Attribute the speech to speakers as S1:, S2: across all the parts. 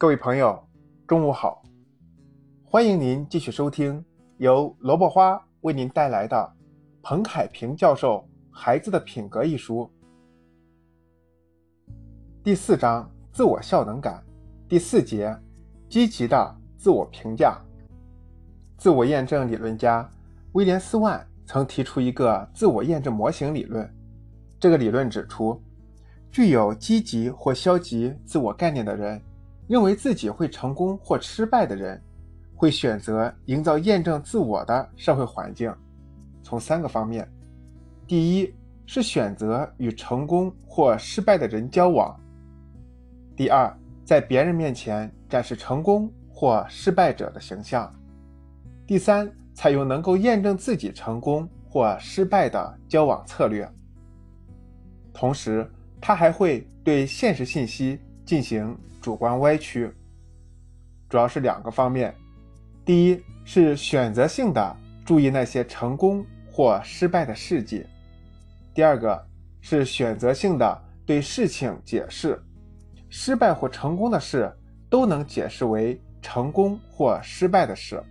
S1: 各位朋友，中午好！欢迎您继续收听由萝卜花为您带来的彭海平教授《孩子的品格》一书。第四章：自我效能感。第四节：积极的自我评价。自我验证理论家威廉斯万曾提出一个自我验证模型理论。这个理论指出，具有积极或消极自我概念的人。认为自己会成功或失败的人，会选择营造验证自我的社会环境，从三个方面：第一是选择与成功或失败的人交往；第二，在别人面前展示成功或失败者的形象；第三，采用能够验证自己成功或失败的交往策略。同时，他还会对现实信息进行。主观歪曲，主要是两个方面：第一是选择性的注意那些成功或失败的事迹；第二个是选择性的对事情解释，失败或成功的事都能解释为成功或失败的事。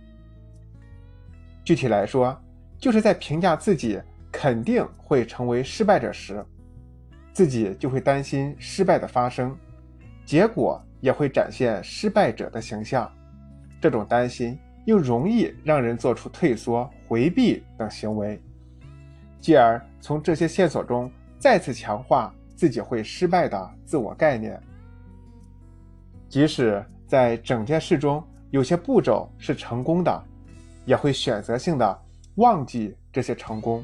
S1: 具体来说，就是在评价自己肯定会成为失败者时，自己就会担心失败的发生。结果也会展现失败者的形象，这种担心又容易让人做出退缩、回避等行为，继而从这些线索中再次强化自己会失败的自我概念。即使在整件事中有些步骤是成功的，也会选择性的忘记这些成功，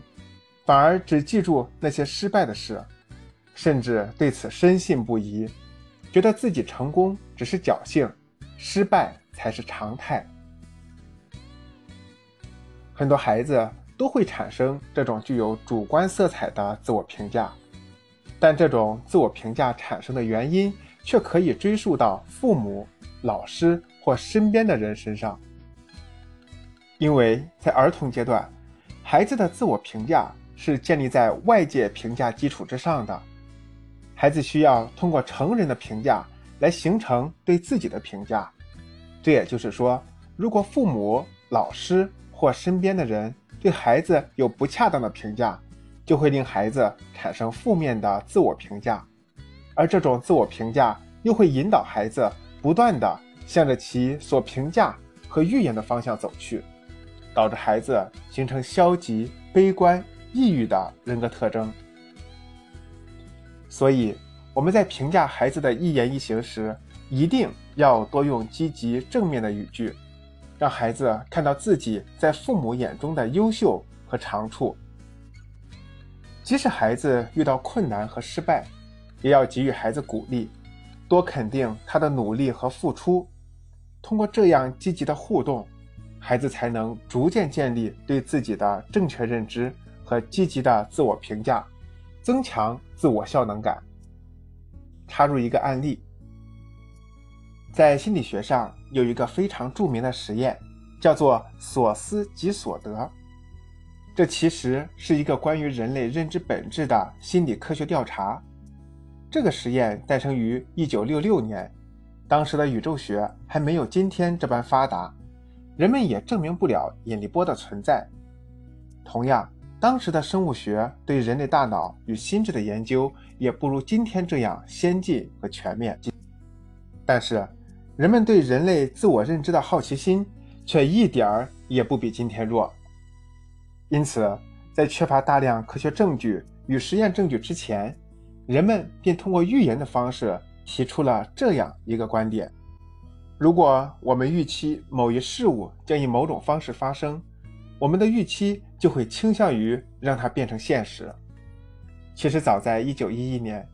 S1: 反而只记住那些失败的事，甚至对此深信不疑。觉得自己成功只是侥幸，失败才是常态。很多孩子都会产生这种具有主观色彩的自我评价，但这种自我评价产生的原因却可以追溯到父母、老师或身边的人身上。因为在儿童阶段，孩子的自我评价是建立在外界评价基础之上的。孩子需要通过成人的评价来形成对自己的评价。这也就是说，如果父母、老师或身边的人对孩子有不恰当的评价，就会令孩子产生负面的自我评价，而这种自我评价又会引导孩子不断地向着其所评价和预言的方向走去，导致孩子形成消极、悲观、抑郁的人格特征。所以，我们在评价孩子的一言一行时，一定要多用积极正面的语句，让孩子看到自己在父母眼中的优秀和长处。即使孩子遇到困难和失败，也要给予孩子鼓励，多肯定他的努力和付出。通过这样积极的互动，孩子才能逐渐建立对自己的正确认知和积极的自我评价。增强自我效能感。插入一个案例，在心理学上有一个非常著名的实验，叫做“所思即所得”。这其实是一个关于人类认知本质的心理科学调查。这个实验诞生于1966年，当时的宇宙学还没有今天这般发达，人们也证明不了引力波的存在。同样。当时的生物学对人类大脑与心智的研究也不如今天这样先进和全面，但是人们对人类自我认知的好奇心却一点儿也不比今天弱。因此，在缺乏大量科学证据与实验证据之前，人们便通过预言的方式提出了这样一个观点：如果我们预期某一事物将以某种方式发生，我们的预期就会倾向于让它变成现实。其实，早在1911年，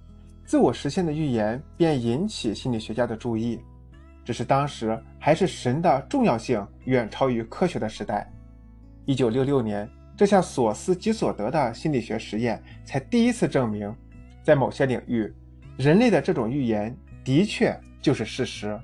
S1: 自我实现的预言便引起心理学家的注意，只是当时还是神的重要性远超于科学的时代。1966年，这项所思即所得的心理学实验才第一次证明，在某些领域，人类的这种预言的确就是事实。